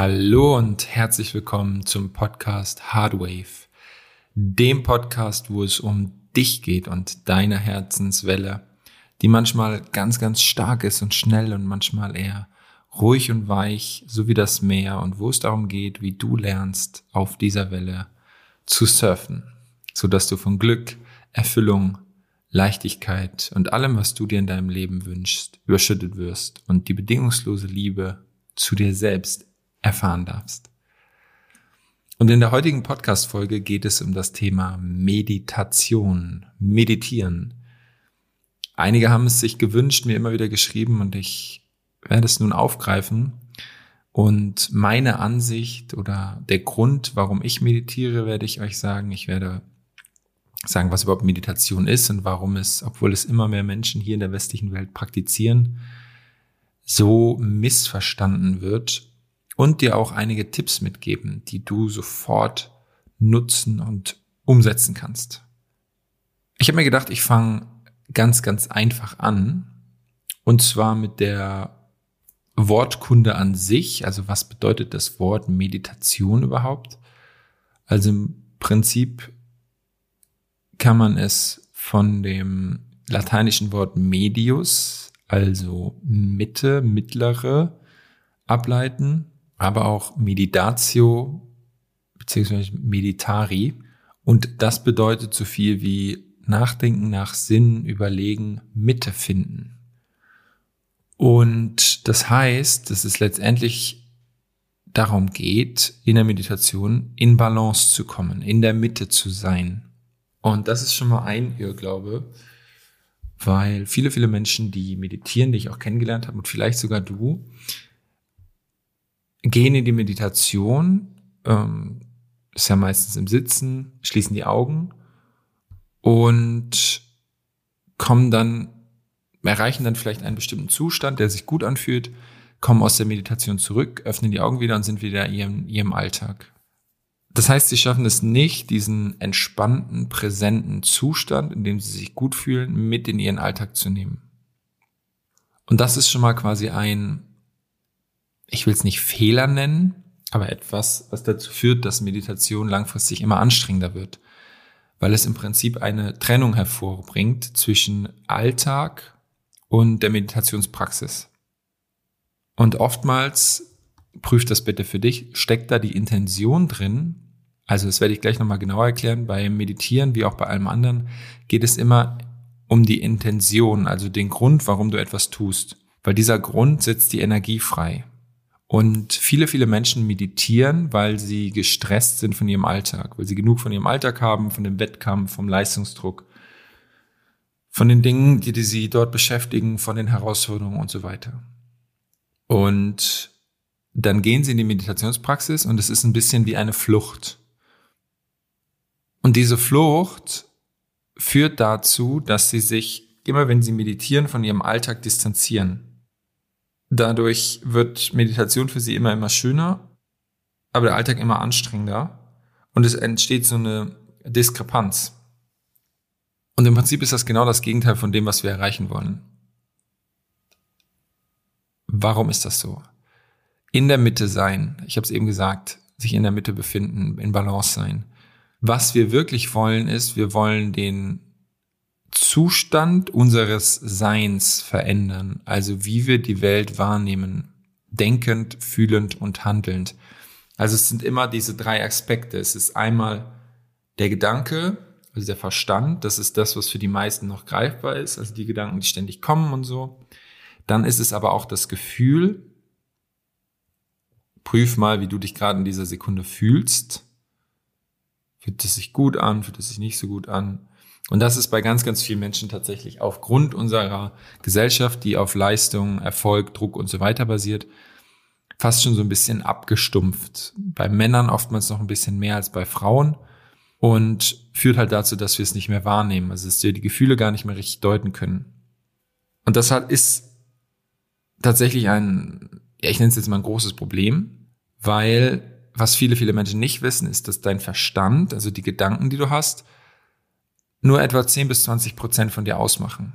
Hallo und herzlich willkommen zum Podcast Hardwave, dem Podcast, wo es um dich geht und deine Herzenswelle, die manchmal ganz, ganz stark ist und schnell und manchmal eher ruhig und weich, so wie das Meer und wo es darum geht, wie du lernst, auf dieser Welle zu surfen, so dass du von Glück, Erfüllung, Leichtigkeit und allem, was du dir in deinem Leben wünschst, überschüttet wirst und die bedingungslose Liebe zu dir selbst erfahren darfst. Und in der heutigen Podcast-Folge geht es um das Thema Meditation, Meditieren. Einige haben es sich gewünscht, mir immer wieder geschrieben und ich werde es nun aufgreifen. Und meine Ansicht oder der Grund, warum ich meditiere, werde ich euch sagen. Ich werde sagen, was überhaupt Meditation ist und warum es, obwohl es immer mehr Menschen hier in der westlichen Welt praktizieren, so missverstanden wird und dir auch einige Tipps mitgeben, die du sofort nutzen und umsetzen kannst. Ich habe mir gedacht, ich fange ganz, ganz einfach an. Und zwar mit der Wortkunde an sich. Also was bedeutet das Wort Meditation überhaupt? Also im Prinzip kann man es von dem lateinischen Wort medius, also Mitte, mittlere, ableiten aber auch Meditatio beziehungsweise Meditari. Und das bedeutet so viel wie Nachdenken nach Sinn, überlegen, Mitte finden. Und das heißt, dass es letztendlich darum geht, in der Meditation in Balance zu kommen, in der Mitte zu sein. Und das ist schon mal ein Irrglaube, weil viele, viele Menschen, die meditieren, die ich auch kennengelernt habe und vielleicht sogar du, gehen in die Meditation, ähm, ist ja meistens im Sitzen, schließen die Augen und kommen dann, erreichen dann vielleicht einen bestimmten Zustand, der sich gut anfühlt, kommen aus der Meditation zurück, öffnen die Augen wieder und sind wieder in ihrem, ihrem Alltag. Das heißt, sie schaffen es nicht, diesen entspannten, präsenten Zustand, in dem sie sich gut fühlen, mit in ihren Alltag zu nehmen. Und das ist schon mal quasi ein ich will es nicht Fehler nennen, aber etwas, was dazu führt, dass Meditation langfristig immer anstrengender wird, weil es im Prinzip eine Trennung hervorbringt zwischen Alltag und der Meditationspraxis. Und oftmals, prüft das bitte für dich, steckt da die Intention drin, also das werde ich gleich nochmal genauer erklären, beim Meditieren wie auch bei allem anderen geht es immer um die Intention, also den Grund, warum du etwas tust, weil dieser Grund setzt die Energie frei. Und viele, viele Menschen meditieren, weil sie gestresst sind von ihrem Alltag, weil sie genug von ihrem Alltag haben, von dem Wettkampf, vom Leistungsdruck, von den Dingen, die, die sie dort beschäftigen, von den Herausforderungen und so weiter. Und dann gehen sie in die Meditationspraxis und es ist ein bisschen wie eine Flucht. Und diese Flucht führt dazu, dass sie sich immer, wenn sie meditieren, von ihrem Alltag distanzieren. Dadurch wird Meditation für sie immer, immer schöner, aber der Alltag immer anstrengender und es entsteht so eine Diskrepanz. Und im Prinzip ist das genau das Gegenteil von dem, was wir erreichen wollen. Warum ist das so? In der Mitte sein, ich habe es eben gesagt, sich in der Mitte befinden, in Balance sein. Was wir wirklich wollen, ist, wir wollen den Zustand unseres Seins verändern, also wie wir die Welt wahrnehmen, denkend, fühlend und handelnd. Also es sind immer diese drei Aspekte. Es ist einmal der Gedanke, also der Verstand, das ist das, was für die meisten noch greifbar ist, also die Gedanken, die ständig kommen und so. Dann ist es aber auch das Gefühl. Prüf mal, wie du dich gerade in dieser Sekunde fühlst. Fühlt es sich gut an, fühlt es sich nicht so gut an? Und das ist bei ganz, ganz vielen Menschen tatsächlich aufgrund unserer Gesellschaft, die auf Leistung, Erfolg, Druck und so weiter basiert, fast schon so ein bisschen abgestumpft. Bei Männern oftmals noch ein bisschen mehr als bei Frauen und führt halt dazu, dass wir es nicht mehr wahrnehmen, also dass wir die Gefühle gar nicht mehr richtig deuten können. Und das ist tatsächlich ein, ja, ich nenne es jetzt mal ein großes Problem, weil was viele, viele Menschen nicht wissen, ist, dass dein Verstand, also die Gedanken, die du hast, nur etwa 10 bis 20 Prozent von dir ausmachen.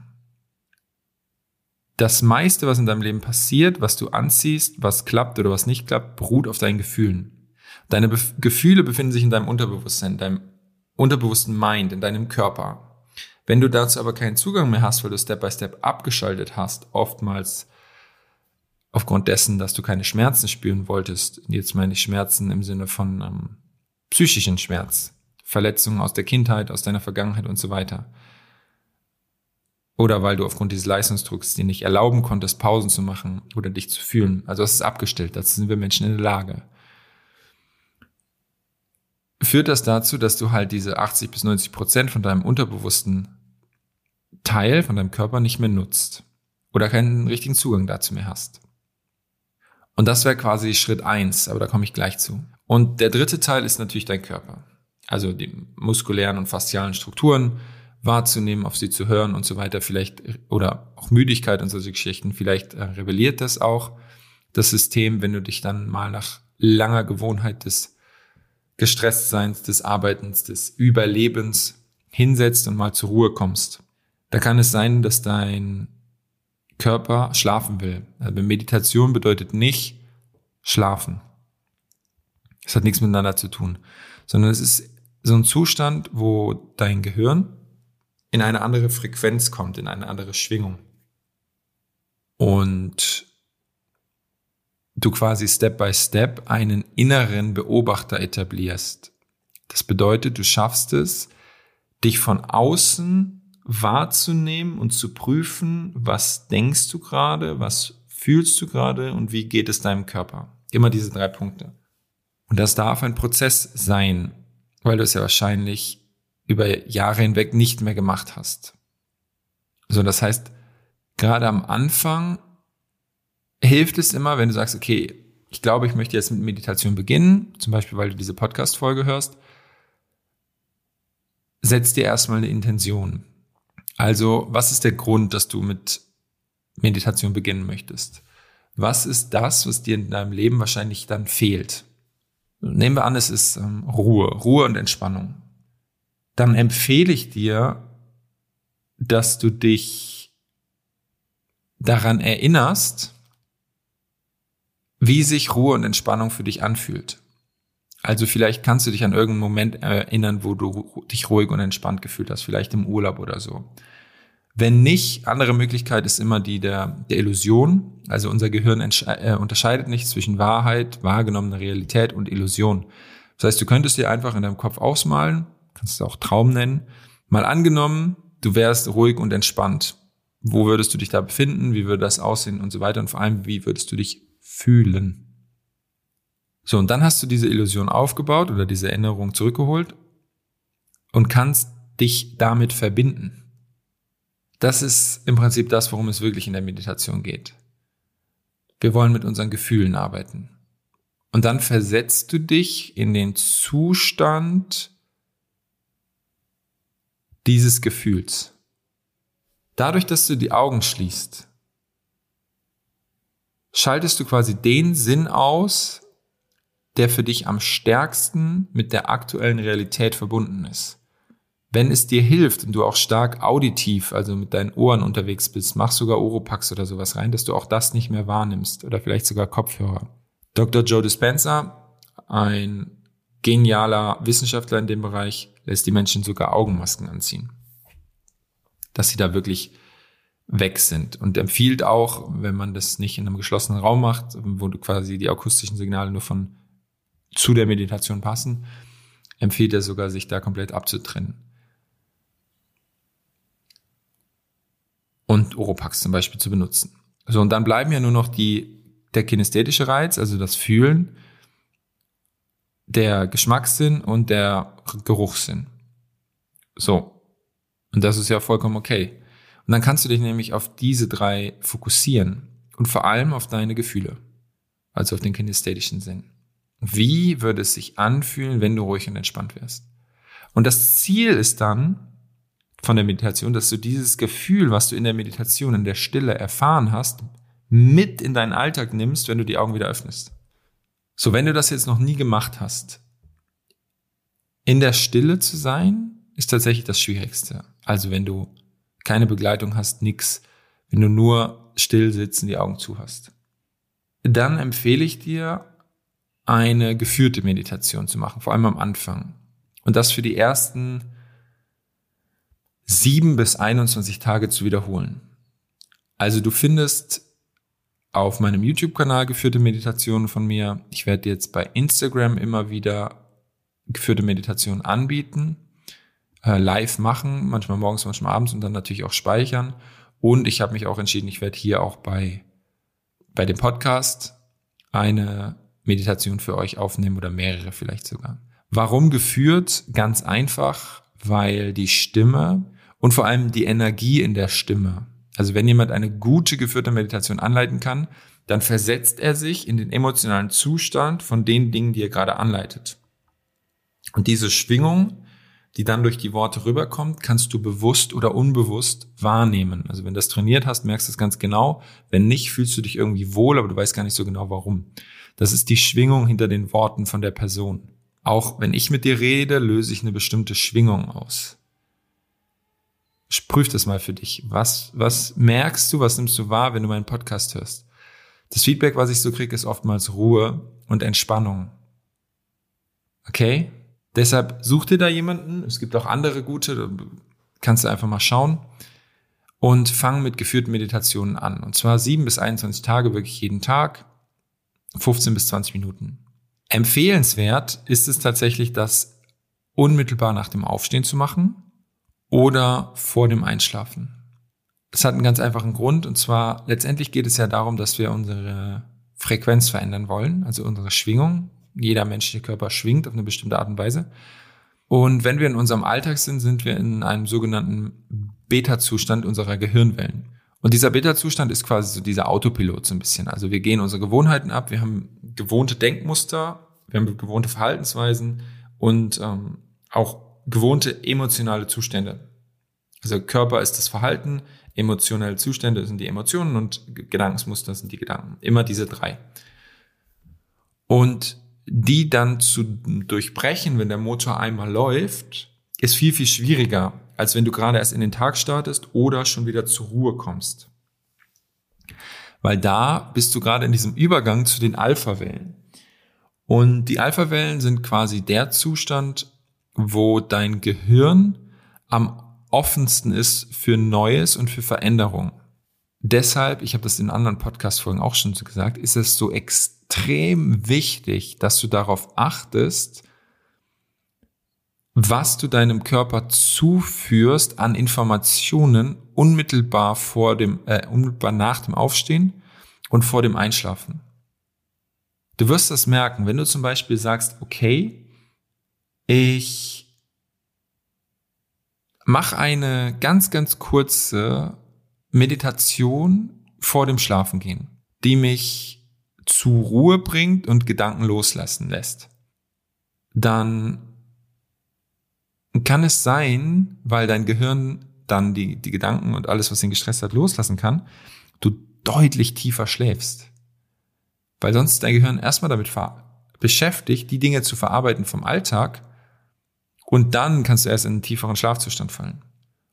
das meiste, was in deinem Leben passiert, was du anziehst, was klappt oder was nicht klappt, beruht auf deinen Gefühlen. Deine Bef Gefühle befinden sich in deinem Unterbewusstsein, in deinem unterbewussten Mind, in deinem Körper. Wenn du dazu aber keinen Zugang mehr hast, weil du Step by Step abgeschaltet hast, oftmals aufgrund dessen, dass du keine Schmerzen spüren wolltest, jetzt meine ich Schmerzen im Sinne von ähm, psychischen Schmerz, Verletzungen aus der Kindheit, aus deiner Vergangenheit und so weiter, oder weil du aufgrund dieses Leistungsdrucks dir nicht erlauben konntest, Pausen zu machen oder dich zu fühlen. Also das ist abgestellt. Dazu sind wir Menschen in der Lage. Führt das dazu, dass du halt diese 80 bis 90 Prozent von deinem unterbewussten Teil von deinem Körper nicht mehr nutzt oder keinen richtigen Zugang dazu mehr hast. Und das wäre quasi Schritt eins, aber da komme ich gleich zu. Und der dritte Teil ist natürlich dein Körper. Also die muskulären und faszialen Strukturen, wahrzunehmen, auf sie zu hören und so weiter, vielleicht, oder auch Müdigkeit und solche Geschichten, vielleicht äh, rebelliert das auch, das System, wenn du dich dann mal nach langer Gewohnheit des Gestresstseins, des Arbeitens, des Überlebens hinsetzt und mal zur Ruhe kommst. Da kann es sein, dass dein Körper schlafen will. Also Meditation bedeutet nicht schlafen. Es hat nichts miteinander zu tun, sondern es ist so ein Zustand, wo dein Gehirn in eine andere Frequenz kommt, in eine andere Schwingung. Und du quasi Step by Step einen inneren Beobachter etablierst. Das bedeutet, du schaffst es, dich von außen wahrzunehmen und zu prüfen, was denkst du gerade, was fühlst du gerade und wie geht es deinem Körper. Immer diese drei Punkte. Und das darf ein Prozess sein, weil du es ja wahrscheinlich über Jahre hinweg nicht mehr gemacht hast. So, das heißt, gerade am Anfang hilft es immer, wenn du sagst, okay, ich glaube, ich möchte jetzt mit Meditation beginnen, zum Beispiel, weil du diese Podcast-Folge hörst, setz dir erstmal eine Intention. Also, was ist der Grund, dass du mit Meditation beginnen möchtest? Was ist das, was dir in deinem Leben wahrscheinlich dann fehlt? Nehmen wir an, es ist ähm, Ruhe, Ruhe und Entspannung dann empfehle ich dir, dass du dich daran erinnerst, wie sich Ruhe und Entspannung für dich anfühlt. Also vielleicht kannst du dich an irgendeinen Moment erinnern, wo du dich ruhig und entspannt gefühlt hast, vielleicht im Urlaub oder so. Wenn nicht, andere Möglichkeit ist immer die der, der Illusion. Also unser Gehirn äh, unterscheidet nicht zwischen Wahrheit, wahrgenommener Realität und Illusion. Das heißt, du könntest dir einfach in deinem Kopf ausmalen, kannst du auch Traum nennen. Mal angenommen, du wärst ruhig und entspannt. Wo würdest du dich da befinden? Wie würde das aussehen und so weiter? Und vor allem, wie würdest du dich fühlen? So, und dann hast du diese Illusion aufgebaut oder diese Erinnerung zurückgeholt und kannst dich damit verbinden. Das ist im Prinzip das, worum es wirklich in der Meditation geht. Wir wollen mit unseren Gefühlen arbeiten. Und dann versetzt du dich in den Zustand dieses Gefühls. Dadurch, dass du die Augen schließt, schaltest du quasi den Sinn aus, der für dich am stärksten mit der aktuellen Realität verbunden ist. Wenn es dir hilft und du auch stark auditiv, also mit deinen Ohren unterwegs bist, mach sogar Oropax oder sowas rein, dass du auch das nicht mehr wahrnimmst oder vielleicht sogar Kopfhörer. Dr. Joe Dispenza, ein genialer Wissenschaftler in dem Bereich, lässt die Menschen sogar Augenmasken anziehen. Dass sie da wirklich weg sind und empfiehlt auch, wenn man das nicht in einem geschlossenen Raum macht, wo quasi die akustischen Signale nur von zu der Meditation passen, empfiehlt er sogar, sich da komplett abzutrennen. Und Oropax zum Beispiel zu benutzen. So, und dann bleiben ja nur noch die, der kinästhetische Reiz, also das Fühlen, der Geschmackssinn und der Geruchssinn. So. Und das ist ja vollkommen okay. Und dann kannst du dich nämlich auf diese drei fokussieren und vor allem auf deine Gefühle, also auf den kinesthetischen Sinn. Wie würde es sich anfühlen, wenn du ruhig und entspannt wärst? Und das Ziel ist dann von der Meditation, dass du dieses Gefühl, was du in der Meditation, in der Stille erfahren hast, mit in deinen Alltag nimmst, wenn du die Augen wieder öffnest. So, wenn du das jetzt noch nie gemacht hast, in der Stille zu sein, ist tatsächlich das Schwierigste. Also wenn du keine Begleitung hast, nix, wenn du nur still sitzen, die Augen zu hast. Dann empfehle ich dir, eine geführte Meditation zu machen, vor allem am Anfang. Und das für die ersten sieben bis 21 Tage zu wiederholen. Also du findest auf meinem YouTube-Kanal geführte Meditationen von mir. Ich werde jetzt bei Instagram immer wieder geführte Meditationen anbieten, äh, live machen, manchmal morgens, manchmal abends und dann natürlich auch speichern. Und ich habe mich auch entschieden, ich werde hier auch bei, bei dem Podcast eine Meditation für euch aufnehmen oder mehrere vielleicht sogar. Warum geführt? Ganz einfach, weil die Stimme und vor allem die Energie in der Stimme, also wenn jemand eine gute geführte Meditation anleiten kann, dann versetzt er sich in den emotionalen Zustand von den Dingen, die er gerade anleitet. Und diese Schwingung die dann durch die Worte rüberkommt, kannst du bewusst oder unbewusst wahrnehmen. Also wenn du das trainiert hast, merkst du es ganz genau. Wenn nicht, fühlst du dich irgendwie wohl, aber du weißt gar nicht so genau warum. Das ist die Schwingung hinter den Worten von der Person. Auch wenn ich mit dir rede, löse ich eine bestimmte Schwingung aus. Prüf das mal für dich. Was, was merkst du, was nimmst du wahr, wenn du meinen Podcast hörst? Das Feedback, was ich so kriege, ist oftmals Ruhe und Entspannung. Okay? Deshalb such dir da jemanden. Es gibt auch andere gute, kannst du einfach mal schauen. Und fang mit geführten Meditationen an. Und zwar sieben bis 21 Tage, wirklich jeden Tag, 15 bis 20 Minuten. Empfehlenswert ist es tatsächlich, das unmittelbar nach dem Aufstehen zu machen oder vor dem Einschlafen. Das hat einen ganz einfachen Grund. Und zwar, letztendlich geht es ja darum, dass wir unsere Frequenz verändern wollen, also unsere Schwingung, jeder menschliche Körper schwingt auf eine bestimmte Art und Weise. Und wenn wir in unserem Alltag sind, sind wir in einem sogenannten Beta-Zustand unserer Gehirnwellen. Und dieser Beta-Zustand ist quasi so dieser Autopilot so ein bisschen. Also wir gehen unsere Gewohnheiten ab, wir haben gewohnte Denkmuster, wir haben gewohnte Verhaltensweisen und ähm, auch gewohnte emotionale Zustände. Also Körper ist das Verhalten, emotionale Zustände sind die Emotionen und Gedankensmuster sind die Gedanken. Immer diese drei. Und die dann zu durchbrechen, wenn der Motor einmal läuft, ist viel, viel schwieriger, als wenn du gerade erst in den Tag startest oder schon wieder zur Ruhe kommst. Weil da bist du gerade in diesem Übergang zu den Alpha-Wellen. Und die Alpha-Wellen sind quasi der Zustand, wo dein Gehirn am offensten ist für Neues und für Veränderung. Deshalb, ich habe das in anderen Podcast-Folgen auch schon gesagt, ist es so extrem wichtig, dass du darauf achtest, was du deinem Körper zuführst an Informationen unmittelbar vor dem, äh, unmittelbar nach dem Aufstehen und vor dem Einschlafen. Du wirst das merken, wenn du zum Beispiel sagst, okay, ich mache eine ganz, ganz kurze Meditation vor dem Schlafengehen, die mich zu Ruhe bringt und Gedanken loslassen lässt, dann kann es sein, weil dein Gehirn dann die, die Gedanken und alles, was ihn gestresst hat, loslassen kann, du deutlich tiefer schläfst. Weil sonst dein Gehirn erstmal damit beschäftigt, die Dinge zu verarbeiten vom Alltag und dann kannst du erst in einen tieferen Schlafzustand fallen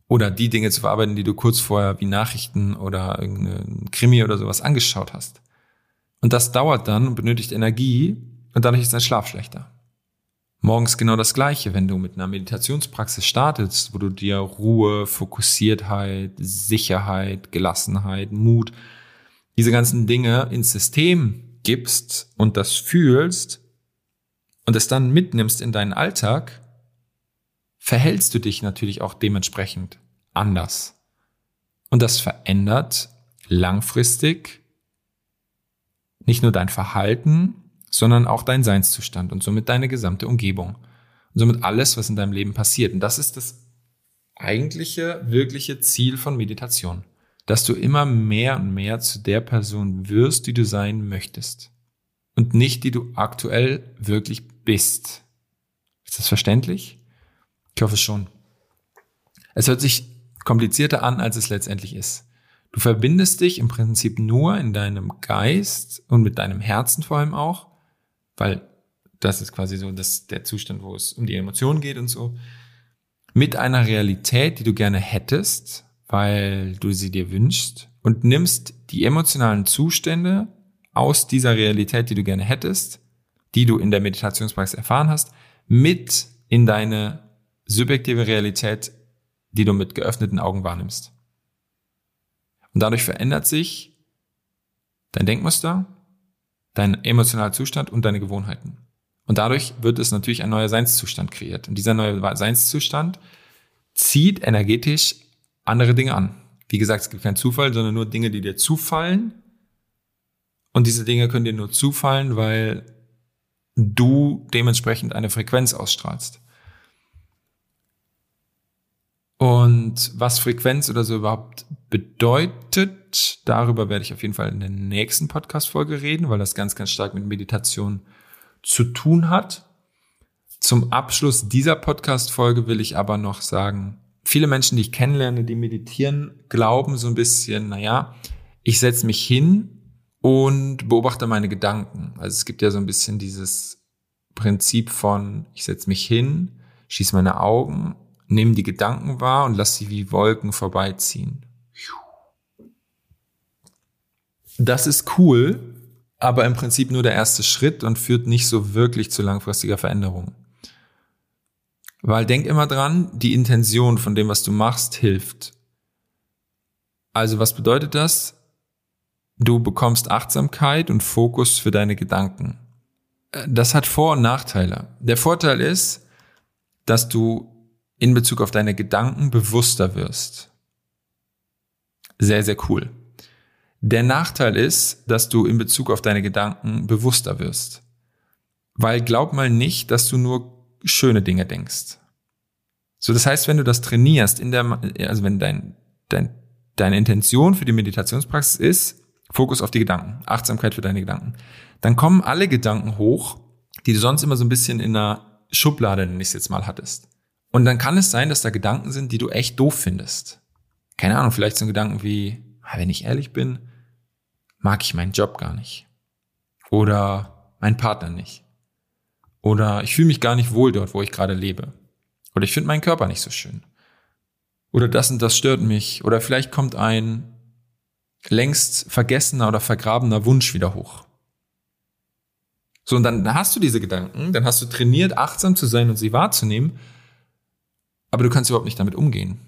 oder die Dinge zu verarbeiten, die du kurz vorher wie Nachrichten oder irgendein Krimi oder sowas angeschaut hast. Und das dauert dann und benötigt Energie und dadurch ist dein Schlaf schlechter. Morgens genau das Gleiche, wenn du mit einer Meditationspraxis startest, wo du dir Ruhe, Fokussiertheit, Sicherheit, Gelassenheit, Mut, diese ganzen Dinge ins System gibst und das fühlst und es dann mitnimmst in deinen Alltag, verhältst du dich natürlich auch dementsprechend anders. Und das verändert langfristig nicht nur dein Verhalten, sondern auch dein Seinszustand und somit deine gesamte Umgebung. Und somit alles, was in deinem Leben passiert. Und das ist das eigentliche, wirkliche Ziel von Meditation. Dass du immer mehr und mehr zu der Person wirst, die du sein möchtest. Und nicht, die du aktuell wirklich bist. Ist das verständlich? Ich hoffe schon. Es hört sich komplizierter an, als es letztendlich ist. Du verbindest dich im Prinzip nur in deinem Geist und mit deinem Herzen vor allem auch, weil das ist quasi so das, der Zustand, wo es um die Emotionen geht und so, mit einer Realität, die du gerne hättest, weil du sie dir wünschst und nimmst die emotionalen Zustände aus dieser Realität, die du gerne hättest, die du in der Meditationspraxis erfahren hast, mit in deine subjektive Realität, die du mit geöffneten Augen wahrnimmst. Und dadurch verändert sich dein Denkmuster, dein emotionaler Zustand und deine Gewohnheiten. Und dadurch wird es natürlich ein neuer Seinszustand kreiert. Und dieser neue Seinszustand zieht energetisch andere Dinge an. Wie gesagt, es gibt keinen Zufall, sondern nur Dinge, die dir zufallen. Und diese Dinge können dir nur zufallen, weil du dementsprechend eine Frequenz ausstrahlst. Und was Frequenz oder so überhaupt bedeutet, darüber werde ich auf jeden Fall in der nächsten Podcast-Folge reden, weil das ganz, ganz stark mit Meditation zu tun hat. Zum Abschluss dieser Podcast-Folge will ich aber noch sagen, viele Menschen, die ich kennenlerne, die meditieren, glauben so ein bisschen, naja, ich setze mich hin und beobachte meine Gedanken. Also es gibt ja so ein bisschen dieses Prinzip von, ich setze mich hin, schließe meine Augen nimm die Gedanken wahr und lass sie wie Wolken vorbeiziehen. Das ist cool, aber im Prinzip nur der erste Schritt und führt nicht so wirklich zu langfristiger Veränderung. Weil denk immer dran, die Intention von dem, was du machst, hilft. Also was bedeutet das? Du bekommst Achtsamkeit und Fokus für deine Gedanken. Das hat Vor- und Nachteile. Der Vorteil ist, dass du in Bezug auf deine Gedanken bewusster wirst. Sehr, sehr cool. Der Nachteil ist, dass du in Bezug auf deine Gedanken bewusster wirst. Weil glaub mal nicht, dass du nur schöne Dinge denkst. So, das heißt, wenn du das trainierst, in der, also wenn dein, dein, deine Intention für die Meditationspraxis ist, Fokus auf die Gedanken, Achtsamkeit für deine Gedanken, dann kommen alle Gedanken hoch, die du sonst immer so ein bisschen in einer Schublade, nenne ich es jetzt mal, hattest. Und dann kann es sein, dass da Gedanken sind, die du echt doof findest. Keine Ahnung, vielleicht so Gedanken wie, wenn ich ehrlich bin, mag ich meinen Job gar nicht. Oder meinen Partner nicht. Oder ich fühle mich gar nicht wohl dort, wo ich gerade lebe. Oder ich finde meinen Körper nicht so schön. Oder das und das stört mich. Oder vielleicht kommt ein längst vergessener oder vergrabener Wunsch wieder hoch. So, und dann hast du diese Gedanken, dann hast du trainiert, achtsam zu sein und sie wahrzunehmen aber du kannst überhaupt nicht damit umgehen.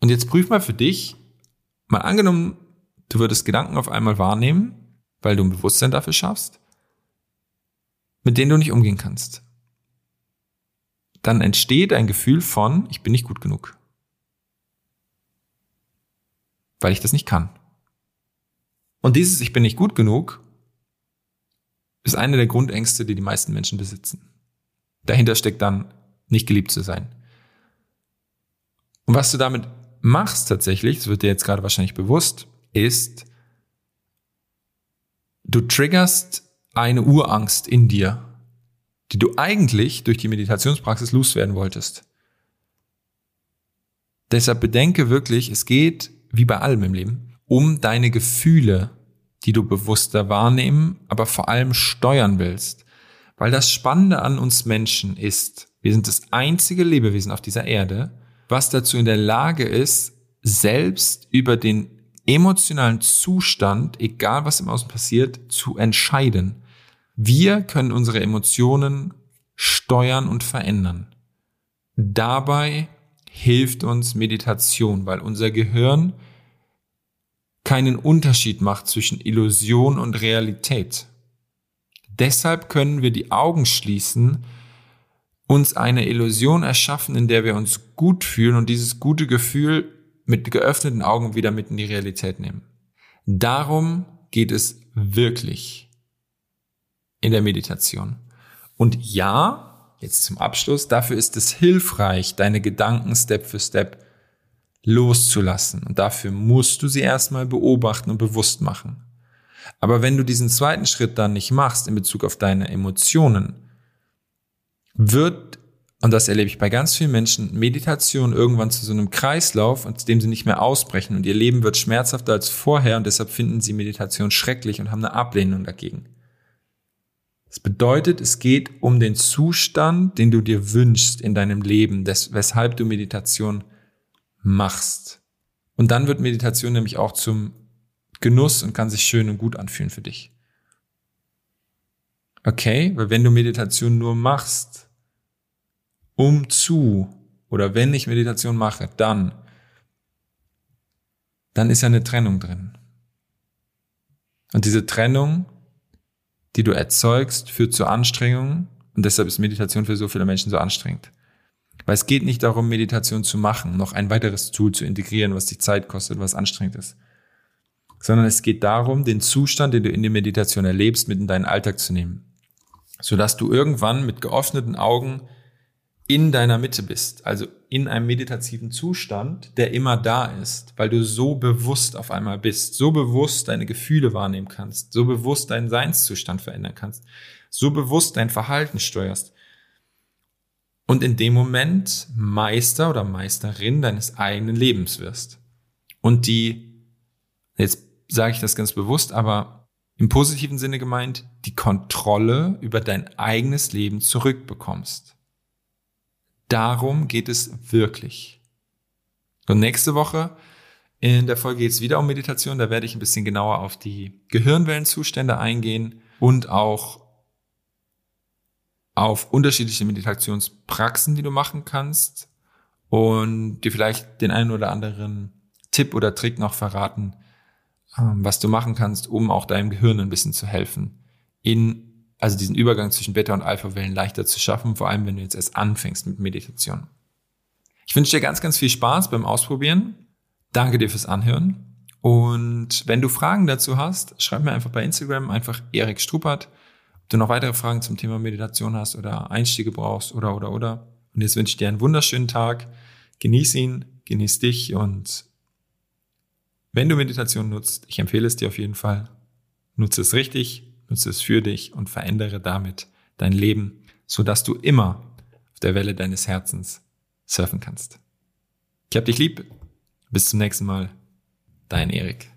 Und jetzt prüf mal für dich, mal angenommen, du würdest Gedanken auf einmal wahrnehmen, weil du ein Bewusstsein dafür schaffst, mit denen du nicht umgehen kannst. Dann entsteht ein Gefühl von, ich bin nicht gut genug. Weil ich das nicht kann. Und dieses Ich bin nicht gut genug ist eine der Grundängste, die die meisten Menschen besitzen. Dahinter steckt dann nicht geliebt zu sein. Und was du damit machst tatsächlich, das wird dir jetzt gerade wahrscheinlich bewusst, ist, du triggerst eine Urangst in dir, die du eigentlich durch die Meditationspraxis loswerden wolltest. Deshalb bedenke wirklich, es geht, wie bei allem im Leben, um deine Gefühle, die du bewusster wahrnehmen, aber vor allem steuern willst. Weil das Spannende an uns Menschen ist, wir sind das einzige Lebewesen auf dieser Erde, was dazu in der Lage ist, selbst über den emotionalen Zustand, egal was im Außen passiert, zu entscheiden. Wir können unsere Emotionen steuern und verändern. Dabei hilft uns Meditation, weil unser Gehirn keinen Unterschied macht zwischen Illusion und Realität. Deshalb können wir die Augen schließen uns eine Illusion erschaffen, in der wir uns gut fühlen und dieses gute Gefühl mit geöffneten Augen wieder mit in die Realität nehmen. Darum geht es wirklich in der Meditation. Und ja, jetzt zum Abschluss, dafür ist es hilfreich, deine Gedanken Step für Step loszulassen. Und dafür musst du sie erstmal beobachten und bewusst machen. Aber wenn du diesen zweiten Schritt dann nicht machst in Bezug auf deine Emotionen, wird, und das erlebe ich bei ganz vielen Menschen, Meditation irgendwann zu so einem Kreislauf, aus dem sie nicht mehr ausbrechen und ihr Leben wird schmerzhafter als vorher und deshalb finden sie Meditation schrecklich und haben eine Ablehnung dagegen. Das bedeutet, es geht um den Zustand, den du dir wünschst in deinem Leben, des, weshalb du Meditation machst. Und dann wird Meditation nämlich auch zum Genuss und kann sich schön und gut anfühlen für dich. Okay, weil wenn du Meditation nur machst, um zu, oder wenn ich Meditation mache, dann, dann ist ja eine Trennung drin. Und diese Trennung, die du erzeugst, führt zu Anstrengungen und deshalb ist Meditation für so viele Menschen so anstrengend. Weil es geht nicht darum, Meditation zu machen, noch ein weiteres Tool zu integrieren, was dich Zeit kostet, was anstrengend ist. Sondern es geht darum, den Zustand, den du in der Meditation erlebst, mit in deinen Alltag zu nehmen. Sodass du irgendwann mit geöffneten Augen in deiner Mitte bist, also in einem meditativen Zustand, der immer da ist, weil du so bewusst auf einmal bist, so bewusst deine Gefühle wahrnehmen kannst, so bewusst deinen Seinszustand verändern kannst, so bewusst dein Verhalten steuerst und in dem Moment Meister oder Meisterin deines eigenen Lebens wirst. Und die, jetzt sage ich das ganz bewusst, aber im positiven Sinne gemeint, die Kontrolle über dein eigenes Leben zurückbekommst. Darum geht es wirklich. Und nächste Woche in der Folge geht es wieder um Meditation. Da werde ich ein bisschen genauer auf die Gehirnwellenzustände eingehen und auch auf unterschiedliche Meditationspraxen, die du machen kannst und dir vielleicht den einen oder anderen Tipp oder Trick noch verraten, ähm, was du machen kannst, um auch deinem Gehirn ein bisschen zu helfen, in also diesen Übergang zwischen Beta- und Alpha-Wellen leichter zu schaffen, vor allem wenn du jetzt erst anfängst mit Meditation. Ich wünsche dir ganz, ganz viel Spaß beim Ausprobieren. Danke dir fürs Anhören. Und wenn du Fragen dazu hast, schreib mir einfach bei Instagram einfach Erik Struppert. Ob du noch weitere Fragen zum Thema Meditation hast oder Einstiege brauchst oder, oder, oder. Und jetzt wünsche ich dir einen wunderschönen Tag. Genieß ihn, genieß dich und wenn du Meditation nutzt, ich empfehle es dir auf jeden Fall, nutze es richtig, nutze es für dich und verändere damit dein Leben, so dass du immer auf der Welle deines Herzens surfen kannst. Ich hab dich lieb. Bis zum nächsten Mal. Dein Erik.